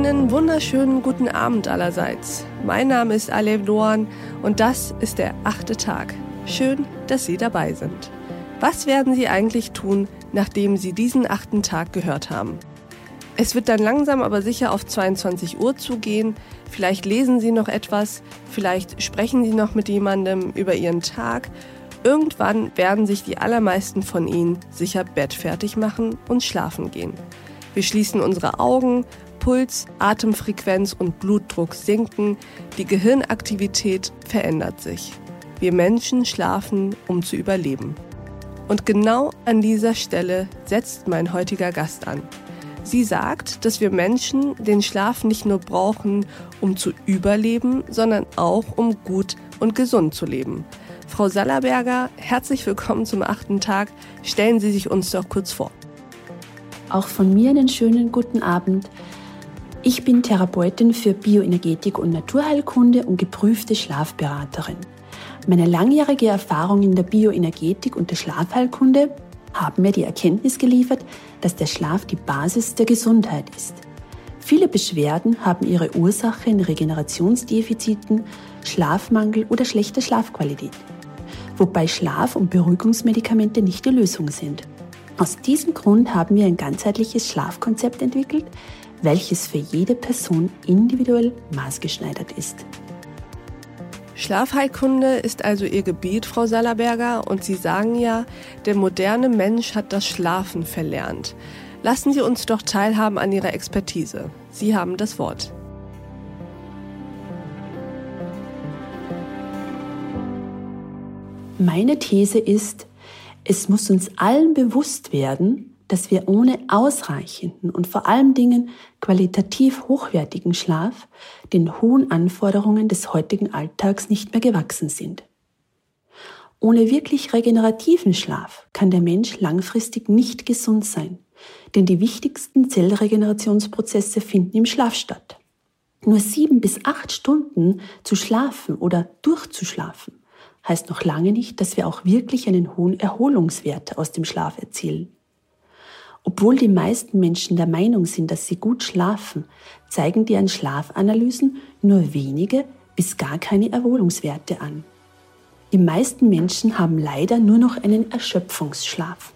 Einen wunderschönen guten Abend allerseits. Mein Name ist Alev Doan und das ist der achte Tag. Schön, dass Sie dabei sind. Was werden Sie eigentlich tun, nachdem Sie diesen achten Tag gehört haben? Es wird dann langsam aber sicher auf 22 Uhr zugehen. Vielleicht lesen Sie noch etwas, vielleicht sprechen Sie noch mit jemandem über Ihren Tag. Irgendwann werden sich die allermeisten von Ihnen sicher bettfertig machen und schlafen gehen. Wir schließen unsere Augen, Puls, Atemfrequenz und Blutdruck sinken, die Gehirnaktivität verändert sich. Wir Menschen schlafen, um zu überleben. Und genau an dieser Stelle setzt mein heutiger Gast an. Sie sagt, dass wir Menschen den Schlaf nicht nur brauchen, um zu überleben, sondern auch, um gut und gesund zu leben. Frau Sallerberger, herzlich willkommen zum achten Tag. Stellen Sie sich uns doch kurz vor. Auch von mir einen schönen guten Abend. Ich bin Therapeutin für Bioenergetik und Naturheilkunde und geprüfte Schlafberaterin. Meine langjährige Erfahrung in der Bioenergetik und der Schlafheilkunde haben mir die Erkenntnis geliefert, dass der Schlaf die Basis der Gesundheit ist. Viele Beschwerden haben ihre Ursache in Regenerationsdefiziten, Schlafmangel oder schlechter Schlafqualität, wobei Schlaf- und Beruhigungsmedikamente nicht die Lösung sind. Aus diesem Grund haben wir ein ganzheitliches Schlafkonzept entwickelt, welches für jede Person individuell maßgeschneidert ist. Schlafheilkunde ist also Ihr Gebiet, Frau Sallerberger, und Sie sagen ja, der moderne Mensch hat das Schlafen verlernt. Lassen Sie uns doch teilhaben an Ihrer Expertise. Sie haben das Wort. Meine These ist, es muss uns allen bewusst werden, dass wir ohne ausreichenden und vor allen Dingen qualitativ hochwertigen Schlaf den hohen Anforderungen des heutigen Alltags nicht mehr gewachsen sind. Ohne wirklich regenerativen Schlaf kann der Mensch langfristig nicht gesund sein, denn die wichtigsten Zellregenerationsprozesse finden im Schlaf statt. Nur sieben bis acht Stunden zu schlafen oder durchzuschlafen heißt noch lange nicht, dass wir auch wirklich einen hohen Erholungswert aus dem Schlaf erzielen. Obwohl die meisten Menschen der Meinung sind, dass sie gut schlafen, zeigen an Schlafanalysen nur wenige bis gar keine Erholungswerte an. Die meisten Menschen haben leider nur noch einen Erschöpfungsschlaf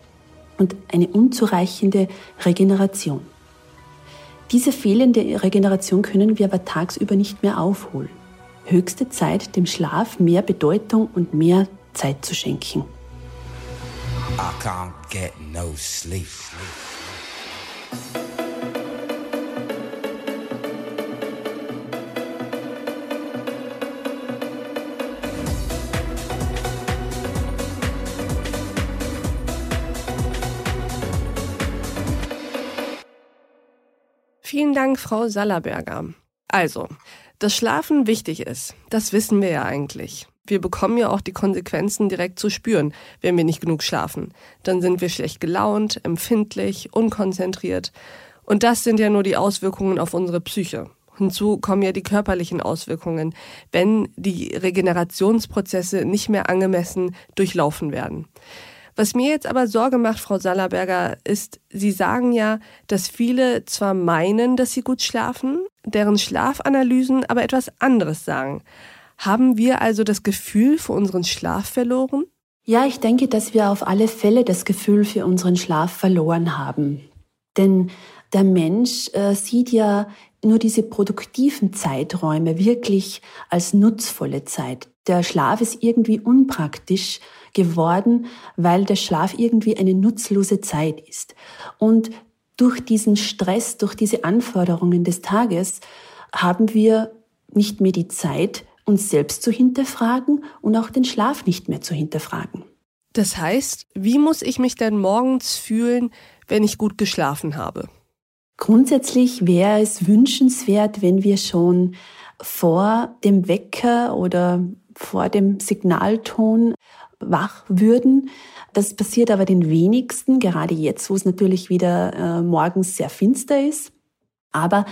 und eine unzureichende Regeneration. Diese fehlende Regeneration können wir aber tagsüber nicht mehr aufholen. Höchste Zeit, dem Schlaf mehr Bedeutung und mehr Zeit zu schenken. I can't get no sleep. Vielen Dank, Frau Sallerberger. Also, dass Schlafen wichtig ist, das wissen wir ja eigentlich. Wir bekommen ja auch die Konsequenzen direkt zu spüren, wenn wir nicht genug schlafen. Dann sind wir schlecht gelaunt, empfindlich, unkonzentriert. Und das sind ja nur die Auswirkungen auf unsere Psyche. Hinzu kommen ja die körperlichen Auswirkungen, wenn die Regenerationsprozesse nicht mehr angemessen durchlaufen werden. Was mir jetzt aber Sorge macht, Frau Sallerberger, ist, Sie sagen ja, dass viele zwar meinen, dass sie gut schlafen, deren Schlafanalysen aber etwas anderes sagen. Haben wir also das Gefühl für unseren Schlaf verloren? Ja, ich denke, dass wir auf alle Fälle das Gefühl für unseren Schlaf verloren haben. Denn der Mensch äh, sieht ja nur diese produktiven Zeiträume wirklich als nutzvolle Zeit. Der Schlaf ist irgendwie unpraktisch geworden, weil der Schlaf irgendwie eine nutzlose Zeit ist. Und durch diesen Stress, durch diese Anforderungen des Tages haben wir nicht mehr die Zeit, uns selbst zu hinterfragen und auch den Schlaf nicht mehr zu hinterfragen. Das heißt, wie muss ich mich denn morgens fühlen, wenn ich gut geschlafen habe? Grundsätzlich wäre es wünschenswert, wenn wir schon vor dem Wecker oder vor dem Signalton wach würden. Das passiert aber den wenigsten, gerade jetzt, wo es natürlich wieder äh, morgens sehr finster ist. Aber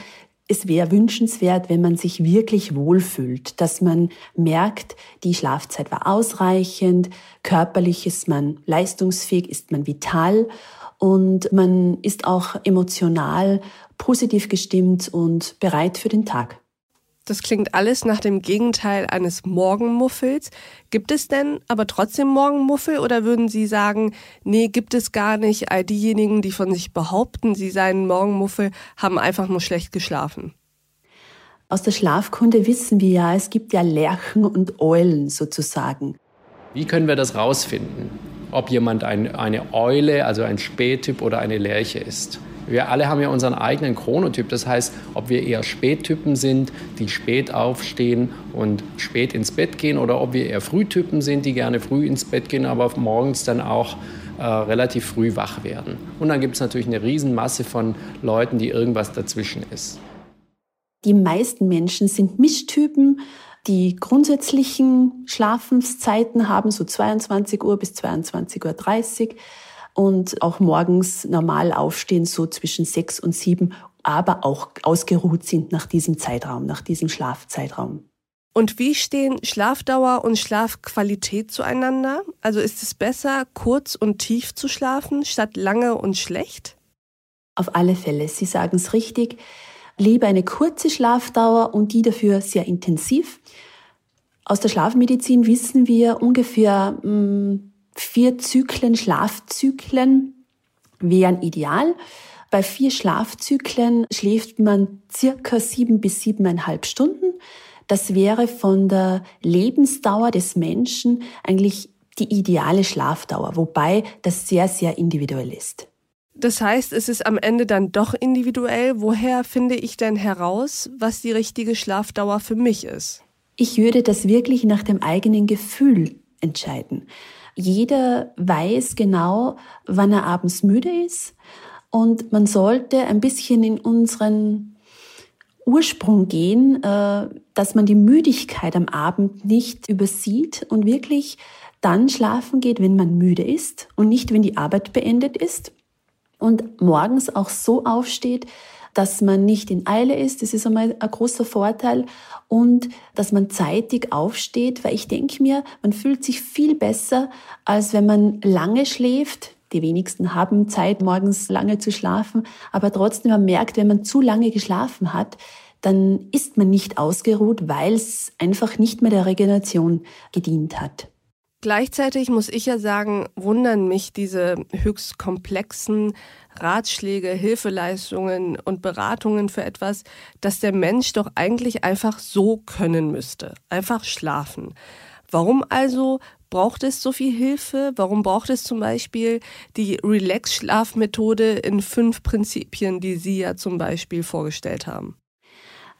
es wäre wünschenswert, wenn man sich wirklich wohlfühlt, dass man merkt, die Schlafzeit war ausreichend, körperlich ist man leistungsfähig, ist man vital und man ist auch emotional positiv gestimmt und bereit für den Tag. Das klingt alles nach dem Gegenteil eines Morgenmuffels. Gibt es denn aber trotzdem Morgenmuffel oder würden Sie sagen, nee, gibt es gar nicht. All diejenigen, die von sich behaupten, sie seien Morgenmuffel, haben einfach nur schlecht geschlafen? Aus der Schlafkunde wissen wir ja, es gibt ja Lerchen und Eulen sozusagen. Wie können wir das rausfinden, ob jemand ein, eine Eule, also ein Spättyp oder eine Lerche ist? Wir alle haben ja unseren eigenen Chronotyp. Das heißt, ob wir eher Spättypen sind, die spät aufstehen und spät ins Bett gehen, oder ob wir eher Frühtypen sind, die gerne früh ins Bett gehen, aber morgens dann auch äh, relativ früh wach werden. Und dann gibt es natürlich eine Riesenmasse von Leuten, die irgendwas dazwischen ist. Die meisten Menschen sind Mischtypen, die grundsätzlichen Schlafenszeiten haben, so 22 Uhr bis 22.30 Uhr und auch morgens normal aufstehen, so zwischen sechs und sieben, aber auch ausgeruht sind nach diesem Zeitraum, nach diesem Schlafzeitraum. Und wie stehen Schlafdauer und Schlafqualität zueinander? Also ist es besser, kurz und tief zu schlafen, statt lange und schlecht? Auf alle Fälle, Sie sagen es richtig. Lieber eine kurze Schlafdauer und die dafür sehr intensiv. Aus der Schlafmedizin wissen wir ungefähr mh, hm, Vier Zyklen, Schlafzyklen wären ideal. Bei vier Schlafzyklen schläft man circa sieben bis siebeneinhalb Stunden. Das wäre von der Lebensdauer des Menschen eigentlich die ideale Schlafdauer, wobei das sehr, sehr individuell ist. Das heißt, es ist am Ende dann doch individuell. Woher finde ich denn heraus, was die richtige Schlafdauer für mich ist? Ich würde das wirklich nach dem eigenen Gefühl entscheiden. Jeder weiß genau, wann er abends müde ist und man sollte ein bisschen in unseren Ursprung gehen, äh, dass man die Müdigkeit am Abend nicht übersieht und wirklich dann schlafen geht, wenn man müde ist und nicht, wenn die Arbeit beendet ist. Und morgens auch so aufsteht, dass man nicht in Eile ist. Das ist einmal ein großer Vorteil. Und dass man zeitig aufsteht, weil ich denke mir, man fühlt sich viel besser, als wenn man lange schläft. Die wenigsten haben Zeit, morgens lange zu schlafen. Aber trotzdem, man merkt, wenn man zu lange geschlafen hat, dann ist man nicht ausgeruht, weil es einfach nicht mehr der Regeneration gedient hat. Gleichzeitig muss ich ja sagen, wundern mich diese höchst komplexen Ratschläge, Hilfeleistungen und Beratungen für etwas, das der Mensch doch eigentlich einfach so können müsste. Einfach schlafen. Warum also braucht es so viel Hilfe? Warum braucht es zum Beispiel die Relax-Schlafmethode in fünf Prinzipien, die Sie ja zum Beispiel vorgestellt haben?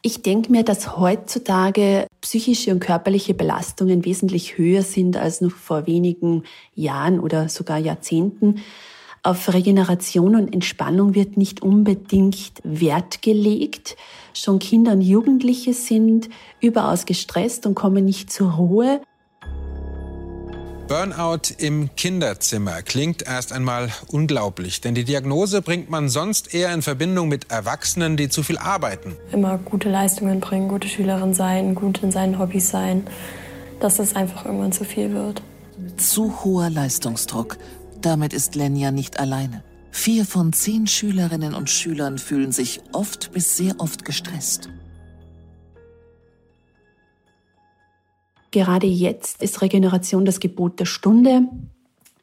Ich denke mir, dass heutzutage psychische und körperliche Belastungen wesentlich höher sind als noch vor wenigen Jahren oder sogar Jahrzehnten. Auf Regeneration und Entspannung wird nicht unbedingt Wert gelegt. Schon Kinder und Jugendliche sind überaus gestresst und kommen nicht zur Ruhe. Burnout im Kinderzimmer klingt erst einmal unglaublich, denn die Diagnose bringt man sonst eher in Verbindung mit Erwachsenen, die zu viel arbeiten. Immer gute Leistungen bringen, gute Schülerin sein, gut in seinen Hobbys sein, dass es einfach irgendwann zu viel wird. Zu hoher Leistungsdruck. Damit ist Lenja nicht alleine. Vier von zehn Schülerinnen und Schülern fühlen sich oft bis sehr oft gestresst. Gerade jetzt ist Regeneration das Gebot der Stunde.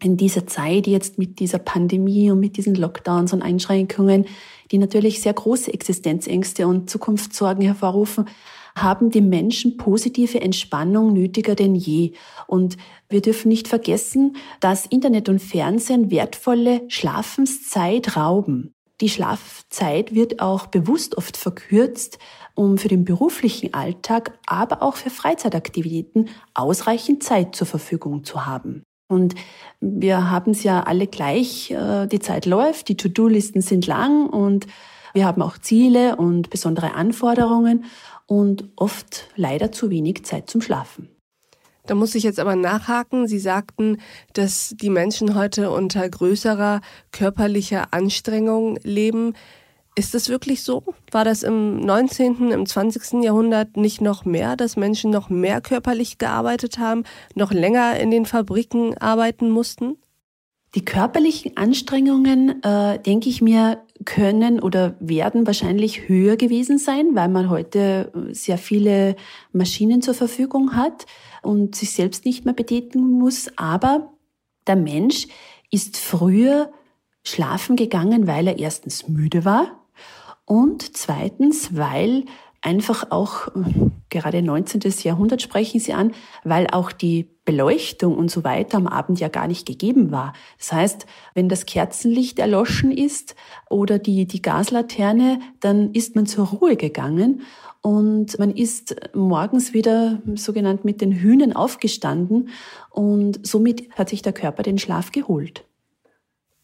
In dieser Zeit jetzt mit dieser Pandemie und mit diesen Lockdowns und Einschränkungen, die natürlich sehr große Existenzängste und Zukunftssorgen hervorrufen, haben die Menschen positive Entspannung nötiger denn je. Und wir dürfen nicht vergessen, dass Internet und Fernsehen wertvolle Schlafenszeit rauben. Die Schlafzeit wird auch bewusst oft verkürzt, um für den beruflichen Alltag, aber auch für Freizeitaktivitäten ausreichend Zeit zur Verfügung zu haben. Und wir haben es ja alle gleich, äh, die Zeit läuft, die To-Do-Listen sind lang und wir haben auch Ziele und besondere Anforderungen und oft leider zu wenig Zeit zum Schlafen. Da muss ich jetzt aber nachhaken. Sie sagten, dass die Menschen heute unter größerer körperlicher Anstrengung leben. Ist das wirklich so? War das im 19., im 20. Jahrhundert nicht noch mehr, dass Menschen noch mehr körperlich gearbeitet haben, noch länger in den Fabriken arbeiten mussten? Die körperlichen Anstrengungen, äh, denke ich mir, können oder werden wahrscheinlich höher gewesen sein, weil man heute sehr viele Maschinen zur Verfügung hat und sich selbst nicht mehr betätigen muss. Aber der Mensch ist früher schlafen gegangen, weil er erstens müde war und zweitens, weil einfach auch, gerade 19. Jahrhundert sprechen Sie an, weil auch die Beleuchtung und so weiter am Abend ja gar nicht gegeben war. Das heißt, wenn das Kerzenlicht erloschen ist oder die, die Gaslaterne, dann ist man zur Ruhe gegangen und man ist morgens wieder sogenannt mit den Hühnen aufgestanden und somit hat sich der Körper den Schlaf geholt.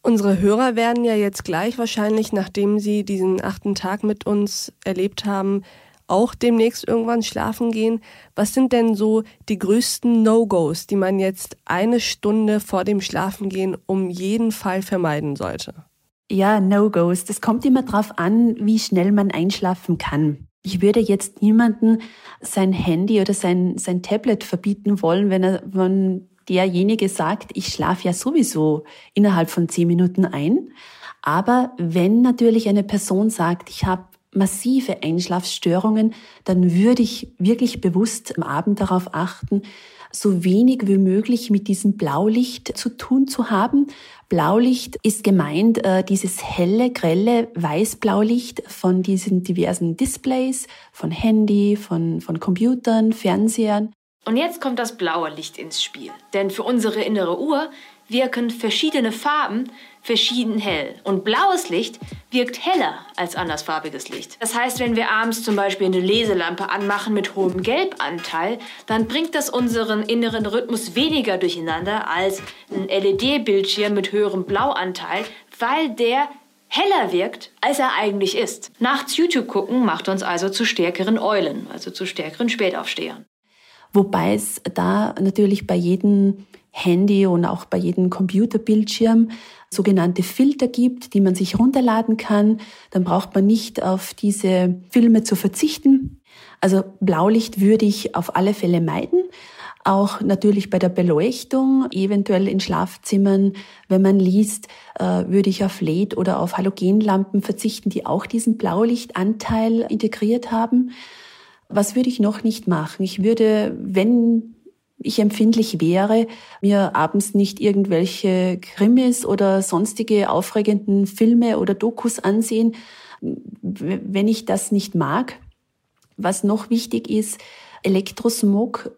Unsere Hörer werden ja jetzt gleich wahrscheinlich, nachdem sie diesen achten Tag mit uns erlebt haben, auch demnächst irgendwann schlafen gehen. Was sind denn so die größten No-Gos, die man jetzt eine Stunde vor dem Schlafengehen um jeden Fall vermeiden sollte? Ja, No-Gos. Das kommt immer darauf an, wie schnell man einschlafen kann. Ich würde jetzt niemanden sein Handy oder sein, sein Tablet verbieten wollen, wenn er, wenn derjenige sagt, ich schlafe ja sowieso innerhalb von zehn Minuten ein. Aber wenn natürlich eine Person sagt, ich habe massive Einschlafstörungen, dann würde ich wirklich bewusst am Abend darauf achten, so wenig wie möglich mit diesem Blaulicht zu tun zu haben. Blaulicht ist gemeint äh, dieses helle, grelle Weißblaulicht von diesen diversen Displays, von Handy, von, von Computern, Fernsehern. Und jetzt kommt das blaue Licht ins Spiel. Denn für unsere innere Uhr wirken verschiedene Farben verschieden hell. Und blaues Licht wirkt heller als andersfarbiges Licht. Das heißt, wenn wir abends zum Beispiel eine Leselampe anmachen mit hohem Gelbanteil, dann bringt das unseren inneren Rhythmus weniger durcheinander als ein LED-Bildschirm mit höherem Blauanteil, weil der heller wirkt, als er eigentlich ist. Nachts YouTube gucken macht uns also zu stärkeren Eulen, also zu stärkeren Spätaufstehern. Wobei es da natürlich bei jedem Handy und auch bei jedem Computerbildschirm sogenannte Filter gibt, die man sich runterladen kann. Dann braucht man nicht auf diese Filme zu verzichten. Also Blaulicht würde ich auf alle Fälle meiden. Auch natürlich bei der Beleuchtung, eventuell in Schlafzimmern, wenn man liest, äh, würde ich auf LED oder auf Halogenlampen verzichten, die auch diesen Blaulichtanteil integriert haben. Was würde ich noch nicht machen? Ich würde, wenn ich empfindlich wäre, mir abends nicht irgendwelche Krimis oder sonstige aufregenden Filme oder Dokus ansehen, wenn ich das nicht mag. Was noch wichtig ist, Elektrosmog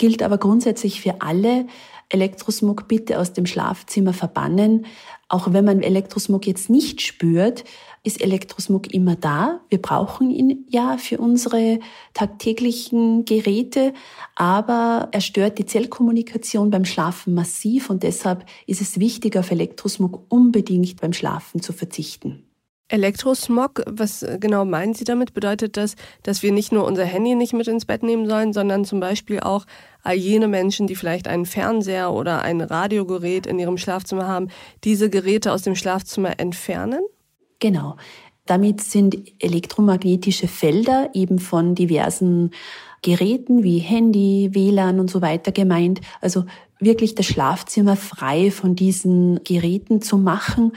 gilt aber grundsätzlich für alle. Elektrosmog bitte aus dem Schlafzimmer verbannen. Auch wenn man Elektrosmog jetzt nicht spürt, ist Elektrosmog immer da. Wir brauchen ihn ja für unsere tagtäglichen Geräte, aber er stört die Zellkommunikation beim Schlafen massiv und deshalb ist es wichtig, auf Elektrosmog unbedingt beim Schlafen zu verzichten. Elektrosmog, was genau meinen Sie damit? Bedeutet das, dass wir nicht nur unser Handy nicht mit ins Bett nehmen sollen, sondern zum Beispiel auch all jene Menschen, die vielleicht einen Fernseher oder ein Radiogerät in ihrem Schlafzimmer haben, diese Geräte aus dem Schlafzimmer entfernen? Genau. Damit sind elektromagnetische Felder eben von diversen Geräten wie Handy, WLAN und so weiter gemeint. Also wirklich das Schlafzimmer frei von diesen Geräten zu machen.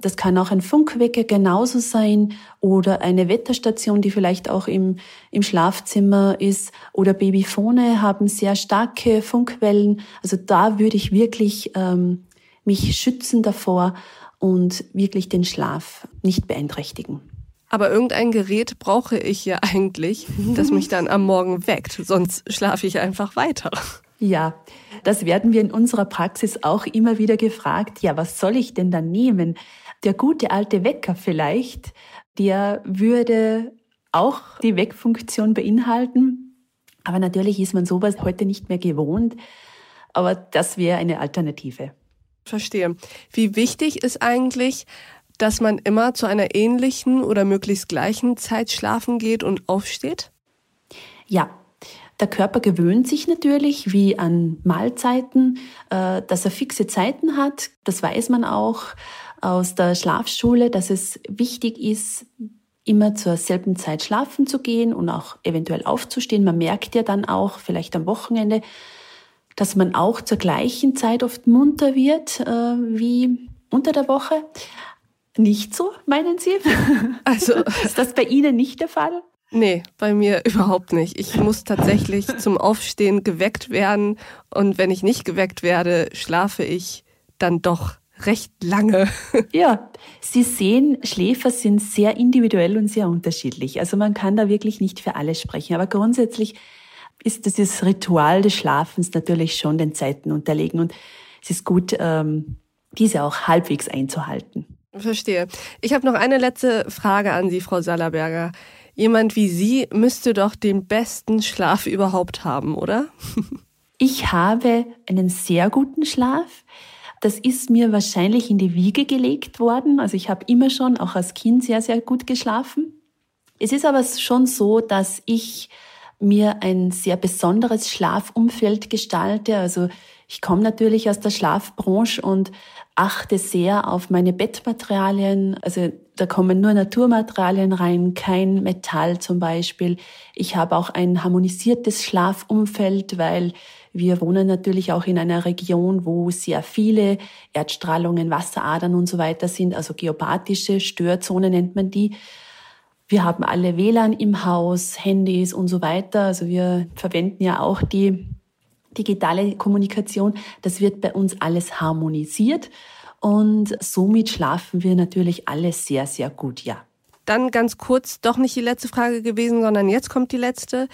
Das kann auch ein Funkwecker genauso sein oder eine Wetterstation, die vielleicht auch im, im Schlafzimmer ist oder Babyphone haben sehr starke Funkwellen. Also da würde ich wirklich ähm, mich schützen davor und wirklich den Schlaf nicht beeinträchtigen. Aber irgendein Gerät brauche ich ja eigentlich, das mich dann am Morgen weckt, sonst schlafe ich einfach weiter. Ja, das werden wir in unserer Praxis auch immer wieder gefragt. Ja, was soll ich denn dann nehmen? Der gute alte Wecker vielleicht, der würde auch die Weckfunktion beinhalten. Aber natürlich ist man sowas heute nicht mehr gewohnt. Aber das wäre eine Alternative. Verstehe. Wie wichtig ist eigentlich, dass man immer zu einer ähnlichen oder möglichst gleichen Zeit schlafen geht und aufsteht? Ja, der Körper gewöhnt sich natürlich wie an Mahlzeiten, äh, dass er fixe Zeiten hat. Das weiß man auch aus der Schlafschule, dass es wichtig ist, immer zur selben Zeit schlafen zu gehen und auch eventuell aufzustehen. Man merkt ja dann auch, vielleicht am Wochenende, dass man auch zur gleichen Zeit oft munter wird äh, wie unter der Woche. Nicht so, meinen Sie? Also ist das bei Ihnen nicht der Fall? Nee, bei mir überhaupt nicht. Ich muss tatsächlich zum Aufstehen geweckt werden und wenn ich nicht geweckt werde, schlafe ich dann doch recht lange. Ja, Sie sehen, Schläfer sind sehr individuell und sehr unterschiedlich. Also man kann da wirklich nicht für alle sprechen. Aber grundsätzlich ist dieses Ritual des Schlafens natürlich schon den Zeiten unterlegen und es ist gut, ähm, diese auch halbwegs einzuhalten. Verstehe. Ich habe noch eine letzte Frage an Sie, Frau Sallerberger. Jemand wie Sie müsste doch den besten Schlaf überhaupt haben, oder? Ich habe einen sehr guten Schlaf. Das ist mir wahrscheinlich in die Wiege gelegt worden. Also ich habe immer schon, auch als Kind, sehr, sehr gut geschlafen. Es ist aber schon so, dass ich mir ein sehr besonderes Schlafumfeld gestalte. Also ich komme natürlich aus der Schlafbranche und achte sehr auf meine Bettmaterialien. Also da kommen nur Naturmaterialien rein, kein Metall zum Beispiel. Ich habe auch ein harmonisiertes Schlafumfeld, weil wir wohnen natürlich auch in einer Region, wo sehr viele Erdstrahlungen, Wasseradern und so weiter sind, also geopathische Störzone nennt man die. Wir haben alle WLAN im Haus, Handys und so weiter. Also wir verwenden ja auch die digitale Kommunikation. Das wird bei uns alles harmonisiert und somit schlafen wir natürlich alle sehr, sehr gut, ja. Dann ganz kurz, doch nicht die letzte Frage gewesen, sondern jetzt kommt die letzte.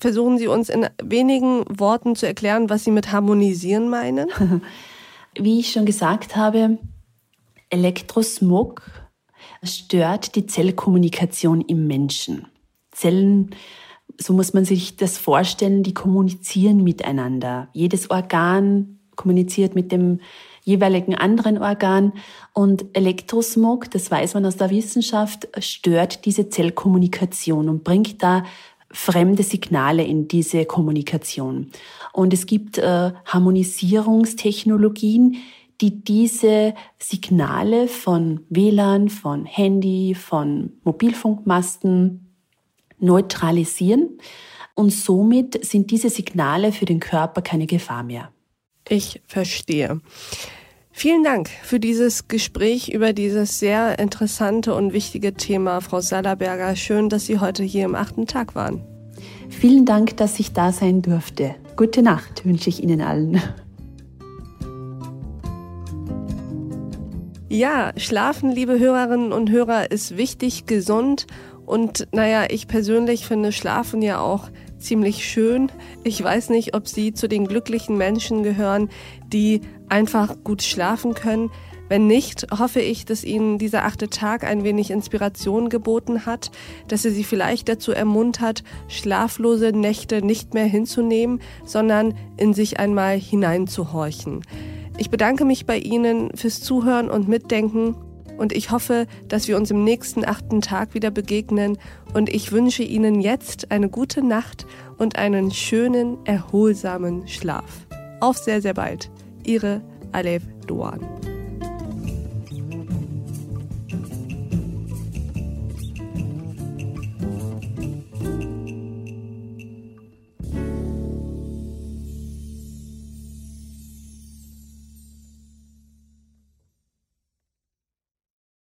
Versuchen Sie uns in wenigen Worten zu erklären, was Sie mit harmonisieren meinen? Wie ich schon gesagt habe, Elektrosmog stört die Zellkommunikation im Menschen. Zellen, so muss man sich das vorstellen, die kommunizieren miteinander. Jedes Organ kommuniziert mit dem jeweiligen anderen Organ und Elektrosmog, das weiß man aus der Wissenschaft, stört diese Zellkommunikation und bringt da fremde Signale in diese Kommunikation. Und es gibt äh, Harmonisierungstechnologien, die diese Signale von WLAN, von Handy, von Mobilfunkmasten neutralisieren. Und somit sind diese Signale für den Körper keine Gefahr mehr. Ich verstehe. Vielen Dank für dieses Gespräch über dieses sehr interessante und wichtige Thema, Frau Sallerberger. Schön, dass Sie heute hier im achten Tag waren. Vielen Dank, dass ich da sein durfte. Gute Nacht wünsche ich Ihnen allen. Ja, schlafen, liebe Hörerinnen und Hörer, ist wichtig, gesund und naja, ich persönlich finde Schlafen ja auch ziemlich schön. Ich weiß nicht, ob Sie zu den glücklichen Menschen gehören, die einfach gut schlafen können. Wenn nicht, hoffe ich, dass Ihnen dieser achte Tag ein wenig Inspiration geboten hat, dass er Sie vielleicht dazu ermuntert, schlaflose Nächte nicht mehr hinzunehmen, sondern in sich einmal hineinzuhorchen. Ich bedanke mich bei Ihnen fürs Zuhören und Mitdenken und ich hoffe, dass wir uns im nächsten achten Tag wieder begegnen und ich wünsche Ihnen jetzt eine gute Nacht und einen schönen, erholsamen Schlaf. Auf sehr, sehr bald. Ihre Alev Doan.